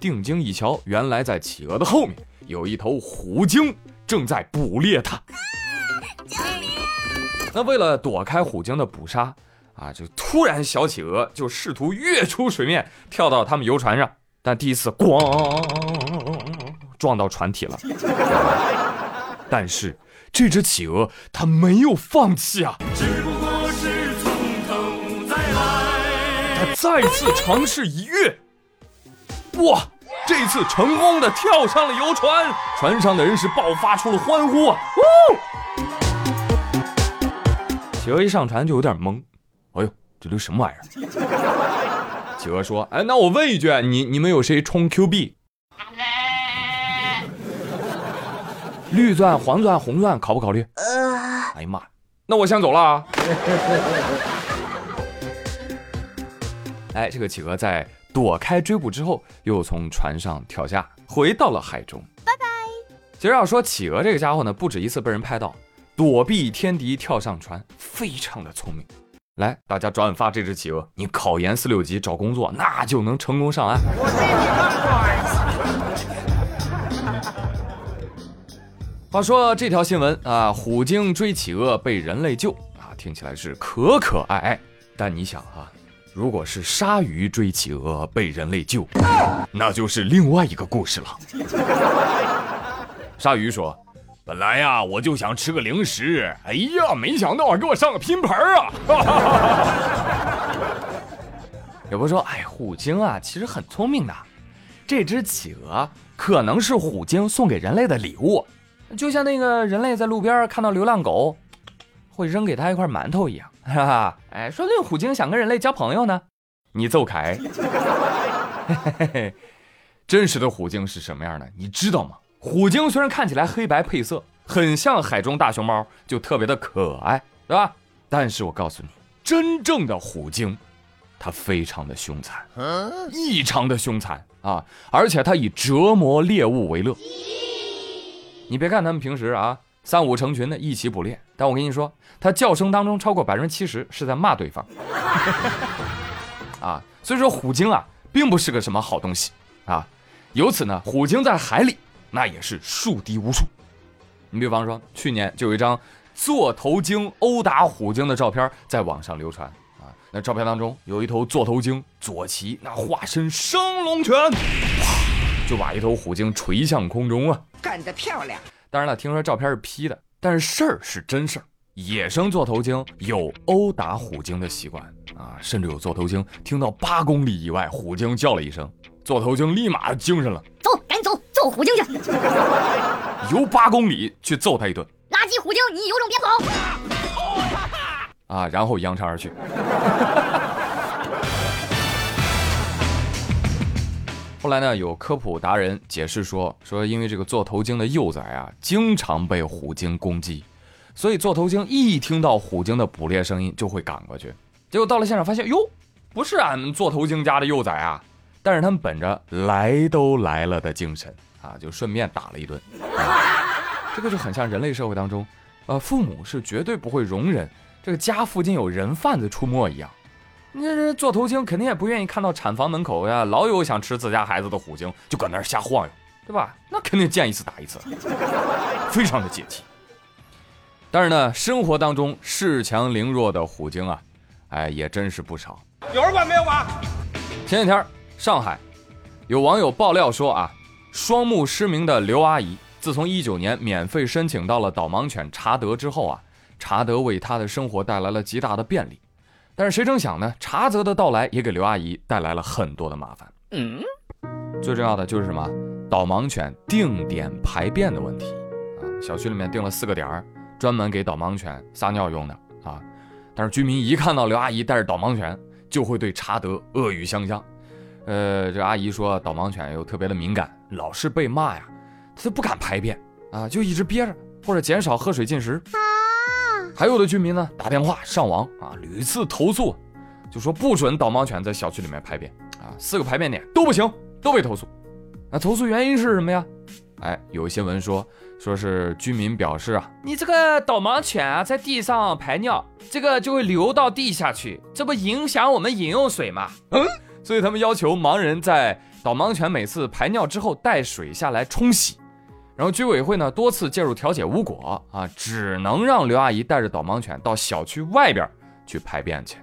定睛一瞧，原来在企鹅的后面有一头虎鲸正在捕猎它。那为了躲开虎鲸的捕杀，啊，就突然小企鹅就试图跃出水面，跳到他们游船上，但第一次咣撞到船体了。但是这只企鹅它没有放弃啊，只不过是从头再来。它再次尝试一跃，哇！这次成功的跳上了游船，船上的人是爆发出了欢呼啊！企鹅一上船就有点懵，哎呦，这都什么玩意儿？企鹅说：“哎，那我问一句，你你们有谁充 Q 币？绿钻、黄钻、红钻，考不考虑？”哎呀妈，那我先走了啊！哎，这个企鹅在躲开追捕之后，又从船上跳下，回到了海中。拜拜。其实要说企鹅这个家伙呢，不止一次被人拍到躲避天敌，跳上船，非常的聪明。来，大家转发这只企鹅，你考研四六级找工作，那就能成功上岸。话说这条新闻啊，虎鲸追企鹅被人类救啊，听起来是可可爱爱，但你想啊。如果是鲨鱼追企鹅被人类救，那就是另外一个故事了。鲨鱼说：“本来呀，我就想吃个零食，哎呀，没想到给我上个拼盘啊！”有朋友说：“哎，虎鲸啊，其实很聪明的。这只企鹅可能是虎鲸送给人类的礼物，就像那个人类在路边看到流浪狗，会扔给他一块馒头一样。”哈哈，哎，说不定虎鲸想跟人类交朋友呢。你走开。真实的虎鲸是什么样的？你知道吗？虎鲸虽然看起来黑白配色，很像海中大熊猫，就特别的可爱，对吧？但是我告诉你，真正的虎鲸，它非常的凶残，异常的凶残啊！而且它以折磨猎物为乐。你别看他们平时啊。三五成群的一起捕猎，但我跟你说，它叫声当中超过百分之七十是在骂对方，啊，所以说虎鲸啊，并不是个什么好东西啊。由此呢，虎鲸在海里那也是树敌无数。你比方说，去年就有一张座头鲸殴打虎鲸的照片在网上流传啊，那照片当中有一头座头鲸左旗那化身升龙拳，就把一头虎鲸锤向空中啊，干得漂亮！当然了，听说照片是 P 的，但是事儿是真事儿。野生座头鲸有殴打虎鲸的习惯啊，甚至有座头鲸听到八公里以外虎鲸叫了一声，座头鲸立马精神了，走，赶紧走，揍虎鲸去，游八公里去揍他一顿。垃圾虎鲸，你有种别跑！啊，然后扬长而去。后来呢，有科普达人解释说，说因为这个座头鲸的幼崽啊，经常被虎鲸攻击，所以座头鲸一听到虎鲸的捕猎声音就会赶过去。结果到了现场发现，哟，不是俺们座头鲸家的幼崽啊！但是他们本着来都来了的精神啊，就顺便打了一顿。这个就很像人类社会当中，呃，父母是绝对不会容忍这个家附近有人贩子出没一样。那这做头鲸肯定也不愿意看到产房门口呀，老有想吃自家孩子的虎鲸就搁那儿瞎晃悠，对吧？那肯定见一次打一次，非常的解气。但是呢，生活当中恃强凌弱的虎鲸啊，哎，也真是不少。有人管没有管？前几天上海有网友爆料说啊，双目失明的刘阿姨，自从一九年免费申请到了导盲犬查德之后啊，查德为她的生活带来了极大的便利。但是谁成想呢？查泽的到来也给刘阿姨带来了很多的麻烦。嗯，最重要的就是什么？导盲犬定点排便的问题啊！小区里面定了四个点儿，专门给导盲犬撒尿用的啊。但是居民一看到刘阿姨带着导盲犬，就会对查德恶语相向。呃，这阿姨说导盲犬又特别的敏感，老是被骂呀，他就不敢排便啊，就一直憋着，或者减少喝水进食。还有的居民呢，打电话上网啊，屡次投诉，就说不准导盲犬在小区里面排便啊，四个排便点都不行，都被投诉。那投诉原因是什么呀？哎，有一新闻说，说是居民表示啊，你这个导盲犬啊，在地上排尿，这个就会流到地下去，这不影响我们饮用水吗？嗯，所以他们要求盲人在导盲犬每次排尿之后带水下来冲洗，然后居委会呢多次介入调解无果啊，只能让刘阿姨带着导盲犬到小区外边去排便去。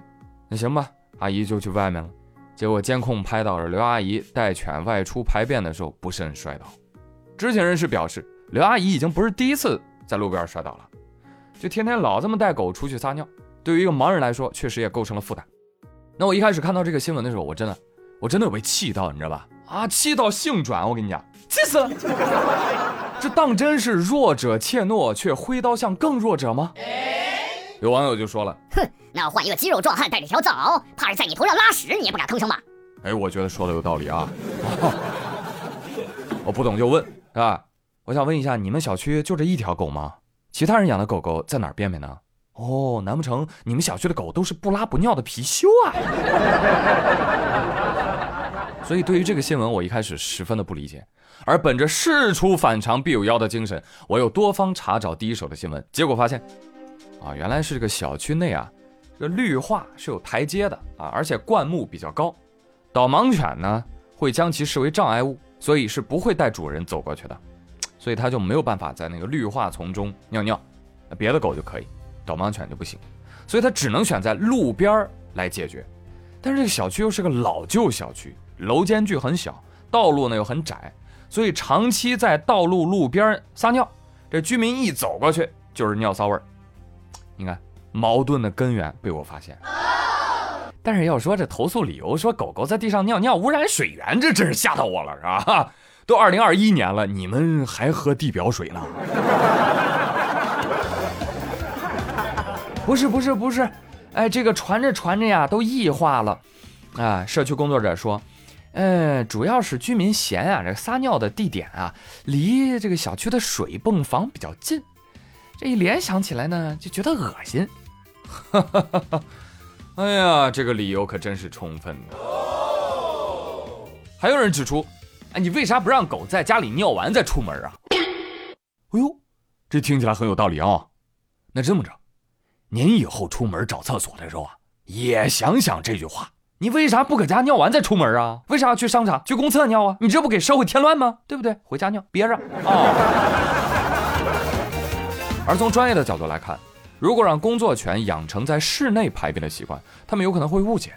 那行吧，阿姨就去外面了。结果监控拍到了刘阿姨带犬外出排便的时候不慎摔倒。知情人士表示，刘阿姨已经不是第一次在路边摔倒了，就天天老这么带狗出去撒尿，对于一个盲人来说，确实也构成了负担。那我一开始看到这个新闻的时候，我真的，我真的有被气到，你知道吧？啊，气到性转，我跟你讲，气死了！这当真是弱者怯懦，却挥刀向更弱者吗？有网友就说了，哼，那换一个肌肉壮汉带着条枣，怕是在你头上拉屎，你也不敢吭声吧？哎，我觉得说的有道理啊。我不懂就问，是吧？我想问一下，你们小区就这一条狗吗？其他人养的狗狗在哪儿便便呢？哦，难不成你们小区的狗都是不拉不尿的貔貅啊？所以对于这个新闻，我一开始十分的不理解。而本着事出反常必有妖的精神，我又多方查找第一手的新闻，结果发现，啊，原来是这个小区内啊，这绿化是有台阶的啊，而且灌木比较高，导盲犬呢会将其视为障碍物，所以是不会带主人走过去的，所以它就没有办法在那个绿化丛中尿尿，别的狗就可以，导盲犬就不行，所以它只能选在路边来解决。但是这个小区又是个老旧小区，楼间距很小，道路呢又很窄，所以长期在道路路边撒尿，这居民一走过去就是尿骚味儿。你看矛盾的根源被我发现。但是要说这投诉理由，说狗狗在地上尿尿污染水源，这真是吓到我了，是吧？都二零二一年了，你们还喝地表水呢？不是不是不是，哎，这个传着传着呀，都异化了。啊，社区工作者说，嗯，主要是居民嫌啊，这撒尿的地点啊，离这个小区的水泵房比较近，这一联想起来呢，就觉得恶心。哈哈哈哈哎呀，这个理由可真是充分的。还有人指出，哎，你为啥不让狗在家里尿完再出门啊？哎呦，这听起来很有道理啊。那这么着，您以后出门找厕所的时候啊，也想想这句话：你为啥不搁家尿完再出门啊？为啥要去商场、去公厕尿啊？你这不给社会添乱吗？对不对？回家尿，憋着啊。而从专业的角度来看，如果让工作犬养成在室内排便的习惯，他们有可能会误解，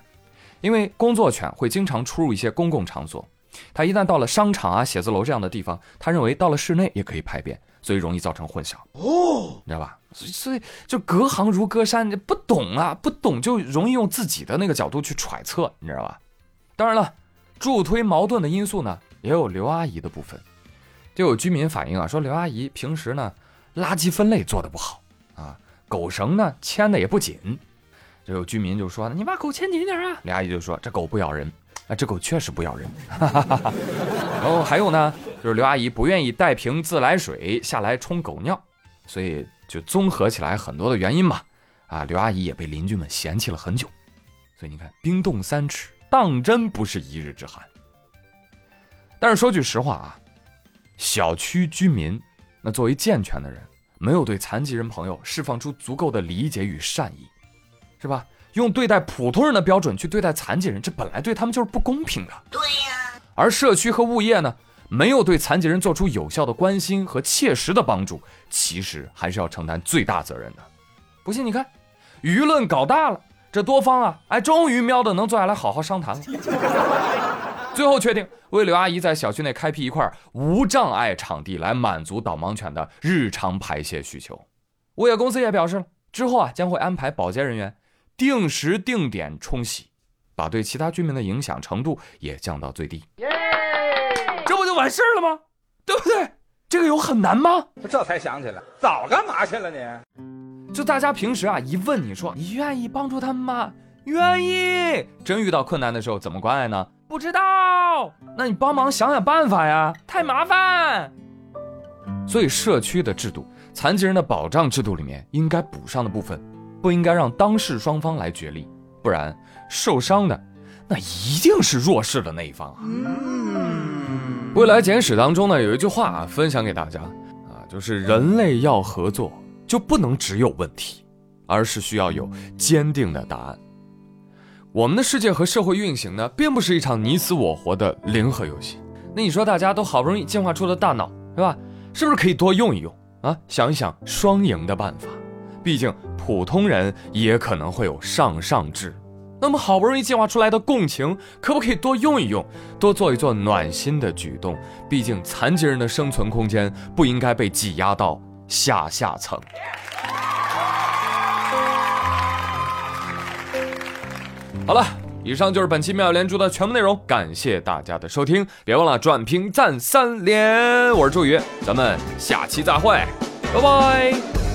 因为工作犬会经常出入一些公共场所，它一旦到了商场啊、写字楼这样的地方，他认为到了室内也可以排便，所以容易造成混淆。哦，你知道吧？所以所以就隔行如隔山，不懂啊，不懂就容易用自己的那个角度去揣测，你知道吧？当然了，助推矛盾的因素呢，也有刘阿姨的部分。就有居民反映啊，说刘阿姨平时呢，垃圾分类做得不好啊，狗绳呢牵的也不紧。就有居民就说：“你把狗牵紧点啊！”刘阿姨就说：“这狗不咬人，啊，这狗确实不咬人。”然后还有呢，就是刘阿姨不愿意带瓶自来水下来冲狗尿，所以就综合起来很多的原因嘛。啊，刘阿姨也被邻居们嫌弃了很久。所以你看，冰冻三尺，当真不是一日之寒。但是说句实话啊，小区居民那作为健全的人，没有对残疾人朋友释放出足够的理解与善意，是吧？用对待普通人的标准去对待残疾人，这本来对他们就是不公平的。对呀、而社区和物业呢，没有对残疾人做出有效的关心和切实的帮助，其实还是要承担最大责任的。不信你看，舆论搞大了，这多方啊，哎，终于喵的能坐下来好好商谈了。最后确定为刘阿姨在小区内开辟一块无障碍场地，来满足导盲犬的日常排泄需求。物业公司也表示了，之后啊将会安排保洁人员定时定点冲洗，把对其他居民的影响程度也降到最低。这不就完事儿了吗？对不对？这个有很难吗？这才想起来，早干嘛去了你？就大家平时啊一问你说你愿意帮助他们吗？愿意。真遇到困难的时候怎么关爱呢？不知道。那你帮忙想想办法呀，太麻烦。所以社区的制度、残疾人的保障制度里面应该补上的部分，不应该让当事双方来决力，不然受伤的那一定是弱势的那一方啊。未来简史当中呢有一句话啊分享给大家啊，就是人类要合作就不能只有问题，而是需要有坚定的答案。我们的世界和社会运行呢，并不是一场你死我活的零和游戏。那你说，大家都好不容易进化出了大脑，是吧？是不是可以多用一用啊？想一想双赢的办法。毕竟普通人也可能会有上上智。那么好不容易进化出来的共情，可不可以多用一用，多做一做暖心的举动？毕竟残疾人的生存空间不应该被挤压到下下层。好了，以上就是本期妙连珠的全部内容，感谢大家的收听，别忘了转评赞三连。我是朱宇，咱们下期再会，拜拜。